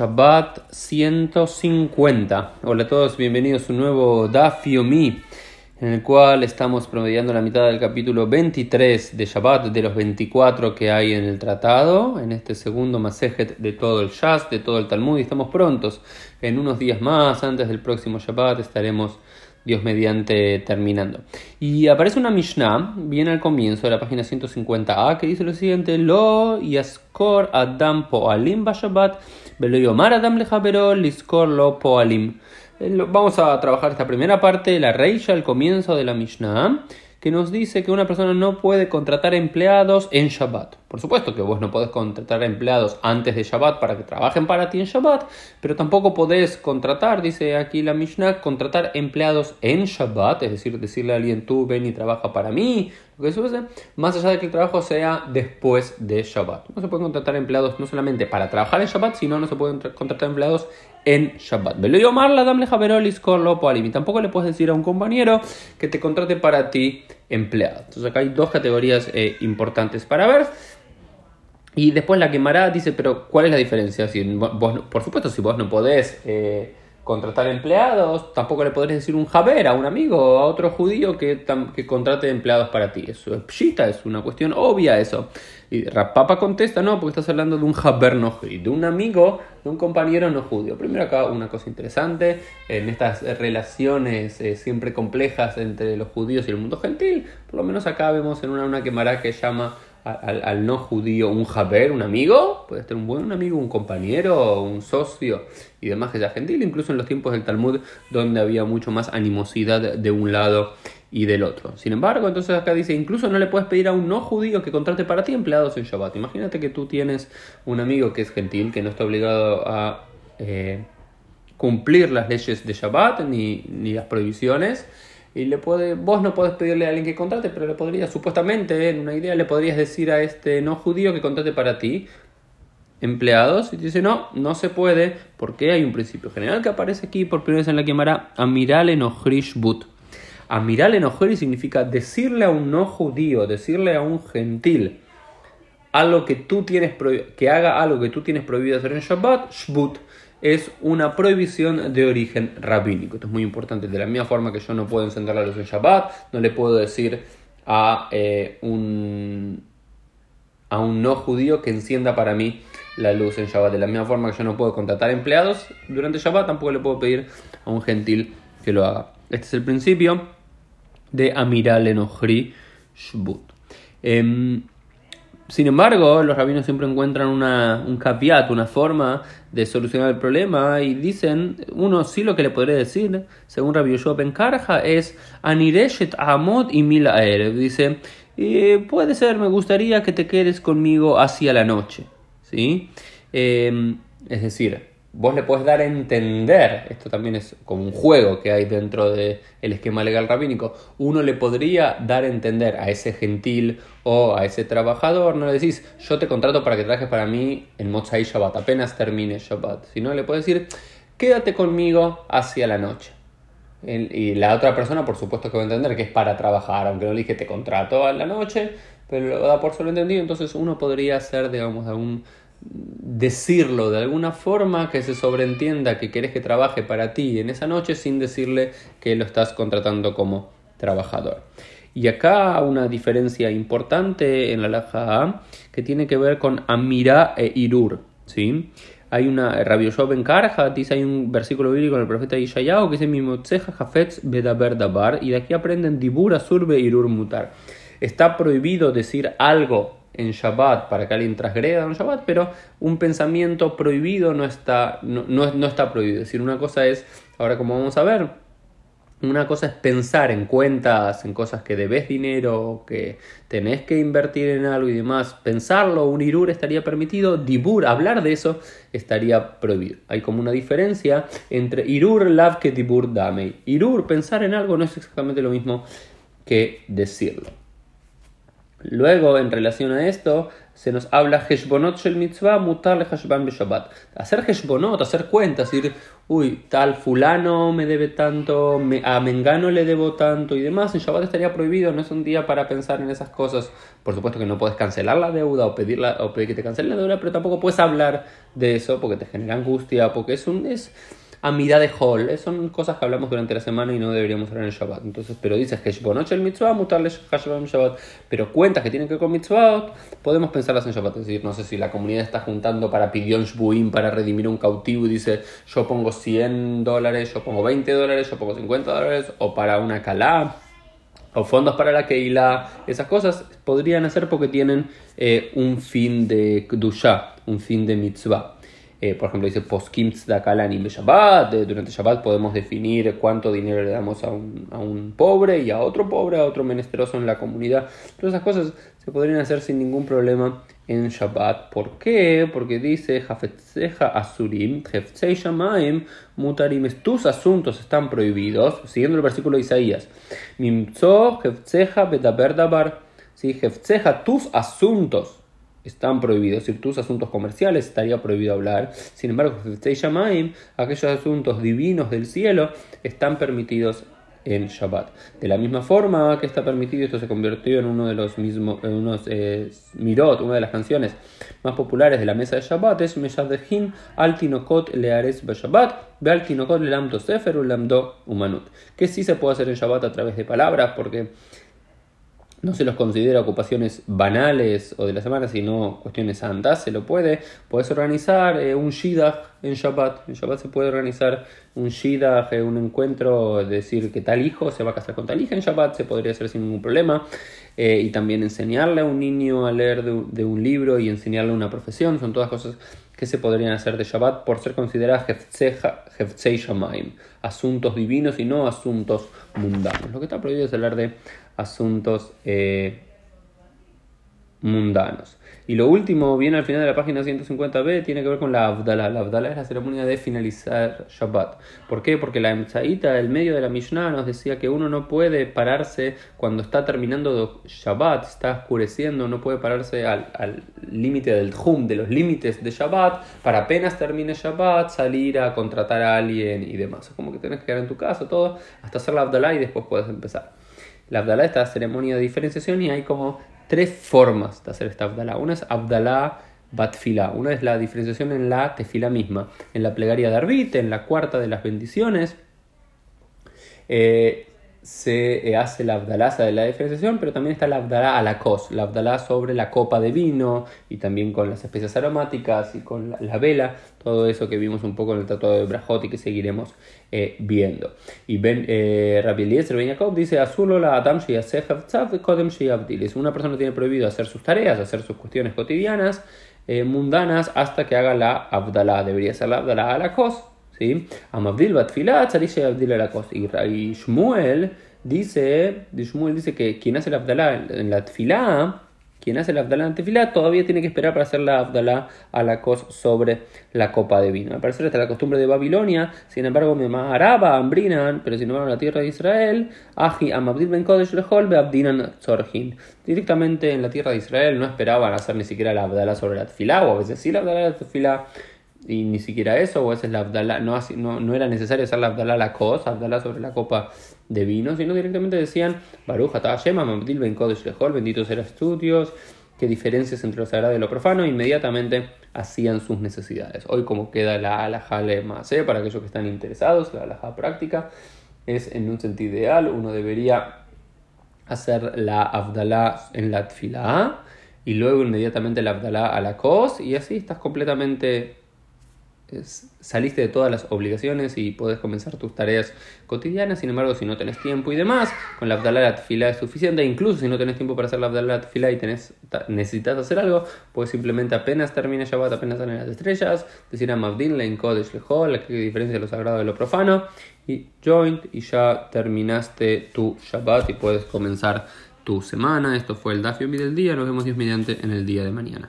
Shabbat 150. Hola a todos, bienvenidos a un nuevo Daf Yomi, en el cual estamos promediando la mitad del capítulo 23 de Shabbat, de los 24 que hay en el tratado, en este segundo Masejet de todo el Shas, de todo el Talmud, y estamos prontos. En unos días más, antes del próximo Shabbat, estaremos Dios mediante terminando. Y aparece una Mishnah, viene al comienzo de la página 150a, que dice lo siguiente: Lo yaskor adam poalim bashabat, Eh, vamos a trabajar esta primera parte, la reisha, al comienzo de la Mishnah que nos dice que una persona no puede contratar empleados en Shabbat. Por supuesto que vos no podés contratar empleados antes de Shabbat para que trabajen para ti en Shabbat, pero tampoco podés contratar, dice aquí la Mishnah, contratar empleados en Shabbat, es decir, decirle a alguien tú ven y trabaja para mí, que sucede, más allá de que el trabajo sea después de Shabbat. No se pueden contratar empleados no solamente para trabajar en Shabbat, sino no se pueden contratar empleados en Shabbat. Y tampoco le puedes decir a un compañero que te contrate para ti empleado. Entonces acá hay dos categorías eh, importantes para ver. Y después la quemará dice, pero ¿cuál es la diferencia? Si vos, por supuesto, si vos no podés eh, contratar empleados, tampoco le podés decir un jaber a un amigo o a otro judío que, que contrate empleados para ti. Eso es pshita, es una cuestión obvia eso. Y Rapapa contesta, no, porque estás hablando de un jaber no judío, de un amigo, de un compañero no judío. Primero acá una cosa interesante, en estas relaciones eh, siempre complejas entre los judíos y el mundo gentil, por lo menos acá vemos en una, una quemará que llama al, no judío un jaber, un amigo, puede ser un buen amigo, un compañero, un socio y demás que sea gentil, incluso en los tiempos del Talmud donde había mucho más animosidad de un lado y del otro. Sin embargo, entonces acá dice, incluso no le puedes pedir a un no judío que contrate para ti empleados en Shabbat. Imagínate que tú tienes un amigo que es gentil, que no está obligado a eh, cumplir las leyes de Shabbat ni, ni las prohibiciones y le puede, vos no podés pedirle a alguien que contrate, pero le podrías, supuestamente, en una idea, le podrías decir a este no judío que contrate para ti empleados. Y dice, no, no se puede, porque hay un principio general que aparece aquí por primera vez en la quemará Amiral en But. Amiral en significa decirle a un no judío, decirle a un gentil, algo que tú tienes que haga algo que tú tienes prohibido hacer en Shabbat, Shbut es una prohibición de origen rabínico. Esto es muy importante. De la misma forma que yo no puedo encender la luz en Shabbat, no le puedo decir a, eh, un, a un no judío que encienda para mí la luz en Shabbat. De la misma forma que yo no puedo contratar empleados durante Shabbat, tampoco le puedo pedir a un gentil que lo haga. Este es el principio de Amiral Enohri Shbut. Em, sin embargo, los rabinos siempre encuentran una, un capiat, una forma de solucionar el problema y dicen, uno sí lo que le podría decir, según Rabbi Yoshua Ben es Anireshet Amod y Milaer. Dice, puede ser, me gustaría que te quedes conmigo hacia la noche. ¿Sí? Em, es decir, vos le podés dar a entender, esto también es como un juego que hay dentro del esquema legal rabínico, uno le podría dar a entender a ese gentil o a ese trabajador, no le decís, yo te contrato para que trabajes para mí en Motzai Shabbat, apenas termine Shabbat, sino le puedes decir, quédate conmigo hacia la noche. Y la otra persona, por supuesto que va a entender que es para trabajar, aunque no le dije te contrato a la noche, pero lo da por solo entendido, entonces uno podría hacer, digamos, algún decirlo de alguna forma que se sobreentienda que querés que trabaje para ti en esa noche sin decirle que lo estás contratando como trabajador. Y acá una diferencia importante en la laja que tiene que ver con Amira e Irur. ¿sí? Hay una, Rabbi Ben Karja dice, hay un versículo bíblico en el profeta Ishayahu que dice, Mimotzeja Jafetz Bedaber Dabar, y de aquí aprenden Dibur Surbe Irur Mutar. Está prohibido decir algo en Shabbat para que alguien transgreda en Shabbat, pero un pensamiento prohibido no está, no, no, está prohibido. Es decir, una cosa es, ahora como vamos a ver, una cosa es pensar en cuentas, en cosas que debes dinero, que tenés que invertir en algo y demás. Pensarlo, un irur estaría permitido, dibur, hablar de eso estaría prohibido. Hay como una diferencia entre irur, lav que dibur, dame. Irur, pensar en algo no es exactamente lo mismo que decirlo. Luego, en relación a esto, se nos habla Heshbonot Shel Mitzvah, mutar le Hashban Shabbat. Hacer Heshbonot, hacer cuentas, decir, uy, tal fulano me debe tanto, a Mengano le debo tanto y demás. En Shabbat estaría prohibido, no es un día para pensar en esas cosas. Por supuesto que no puedes cancelar la deuda o, pedirla, o pedir que te cancelen la deuda, pero tampoco puedes hablar de eso porque te genera angustia, porque es un... Amida de Hall. Eh, son cosas que hablamos durante la semana y no deberíamos hablar en el Shabbat. Entonces, pero dices que noche el mitzvah, mutarle Shabbat. Pero cuentas que tienen que ver con mitzvah, podemos pensarlas en Shabbat. Es decir, no sé si la comunidad está juntando para Pidion Shbuim, para redimir un cautivo y dice, yo pongo 100 dólares, yo pongo 20 dólares, yo pongo 50 dólares, o para una calá o fondos para la Keila, esas cosas podrían hacer porque tienen eh, un fin de Kdusha, un fin de mitzvah. Eh, por ejemplo, dice Shabbat. durante Shabbat podemos definir cuánto dinero le damos a un, a un, pobre y a otro pobre, a otro menesteroso en la comunidad. Todas esas cosas se podrían hacer sin ningún problema en Shabbat. ¿Por qué? Porque dice Jafetzeja Asurim, Shamaim, Mutarim. Tus asuntos están prohibidos, siguiendo el versículo de Isaías. Mimzo Jefzeja Betaber Dabar. ¿Sí? Tus asuntos están prohibidos. Si tus asuntos comerciales estaría prohibido hablar. Sin embargo, aquellos asuntos divinos del cielo están permitidos en Shabbat. De la misma forma que está permitido, esto se convirtió en uno de los mismos, en unos eh, mirot, una de las canciones más populares de la mesa de Shabbat, es Meshadehin al Leares Shabbat, Be al Tinokot Sefer Lamdo Umanut. Que sí se puede hacer en Shabbat a través de palabras, porque no se los considera ocupaciones banales o de la semana, sino cuestiones santas, se lo puede. Puedes organizar eh, un Shidach en Shabbat. En Shabbat se puede organizar un Shidach, eh, un encuentro, decir que tal hijo se va a casar con tal hija en Shabbat, se podría hacer sin ningún problema. Eh, y también enseñarle a un niño a leer de, un libro y enseñarle una profesión, son todas cosas que se podrían hacer de Shabbat por ser consideradas Heftzei Shamaim, asuntos divinos y no asuntos mundanos. Lo que está prohibido es hablar de asuntos eh, mundanos. Y lo último, viene al final de la página 150b, tiene que ver con la Abdalá. La Abdalá es la ceremonia de finalizar Shabbat. ¿Por qué? Porque la Emsaíta, el medio de la Mishnah, nos decía que uno no puede pararse cuando está terminando Shabbat, está oscureciendo, no puede pararse al límite del Hum, de los límites de Shabbat, para apenas termine Shabbat salir a contratar a alguien y demás. Como que tienes que quedar en tu casa, todo, hasta hacer la Abdalá y después puedes empezar. La Abdalá, esta ceremonia de diferenciación, y hay como tres formas de hacer esta Abdalá. Una es Abdalá Batfila. Una es la diferenciación en la tefila misma, en la plegaria de Arbit, en la cuarta de las bendiciones. Eh, se eh, hace la abdalaza de la diferenciación, pero también está la abdalá a la cos, la abdalá sobre la copa de vino y también con las especias aromáticas y con la, vela, todo eso que vimos un poco en el tratado de Brajot y que seguiremos eh, viendo. Y Ben eh, Rabbi Eliezer Ben Jacob dice: la Adam Kodem una persona tiene prohibido hacer sus tareas, hacer sus cuestiones cotidianas, eh, mundanas, hasta que haga la abdalá. Debería ser la abdalá a la cos ¿sí? Amabdil Tzarish Abdil Alakos. Y Shmuel dice, Shmuel dice que quien hace la Abdalá en la Tfilá, quien hace la Abdalá en la Tfilá, todavía tiene que esperar para hacer la Abdalá a la cos sobre la copa de vino. Al parecer esta es la costumbre de Babilonia, sin embargo me araba, ambrinan, pero sin embargo en la tierra de Israel, Aji Amabdil Ben Kodesh Lehol Beabdinan Tzorhin. Directamente en la tierra de Israel no esperaban hacer ni siquiera la Abdalá sobre la Tfilá, o a veces sí la Abdalá de la Tfilá y ni siquiera eso, o esa es la Abdalá, no, no, no, era necesario hacer la Abdalá la cosa, Abdalá sobre la copa de vino, sino directamente decían, Baruch Shema, Mamdil Ben Kodesh Lehol, bendito será estudios, qué diferencias entre lo sagrado y lo profano, inmediatamente hacían sus necesidades. Hoy como queda la alajá más para aquellos que están interesados, la alajá práctica, es en un sentido ideal, uno debería hacer la Abdalá en la Tfilá y luego inmediatamente la Abdalá a la Kos y así estás completamente saliste de todas las obligaciones y puedes comenzar tus tareas cotidianas. Sin embargo, si no tenés tiempo y demás, con la Abdalá la fila es suficiente. Incluso si no tenés tiempo para hacer la Abdalá la fila y tenés, necesitas hacer algo, puedes simplemente apenas termine Shabbat, apenas salen las estrellas, decir a Mabdin, la Kodesh Lehol, que diferencia de lo sagrado de lo profano, y joint, y ya terminaste tu Shabbat y puedes comenzar tu semana. Esto fue el Dafio del día. Nos vemos Dios mediante en el día de mañana.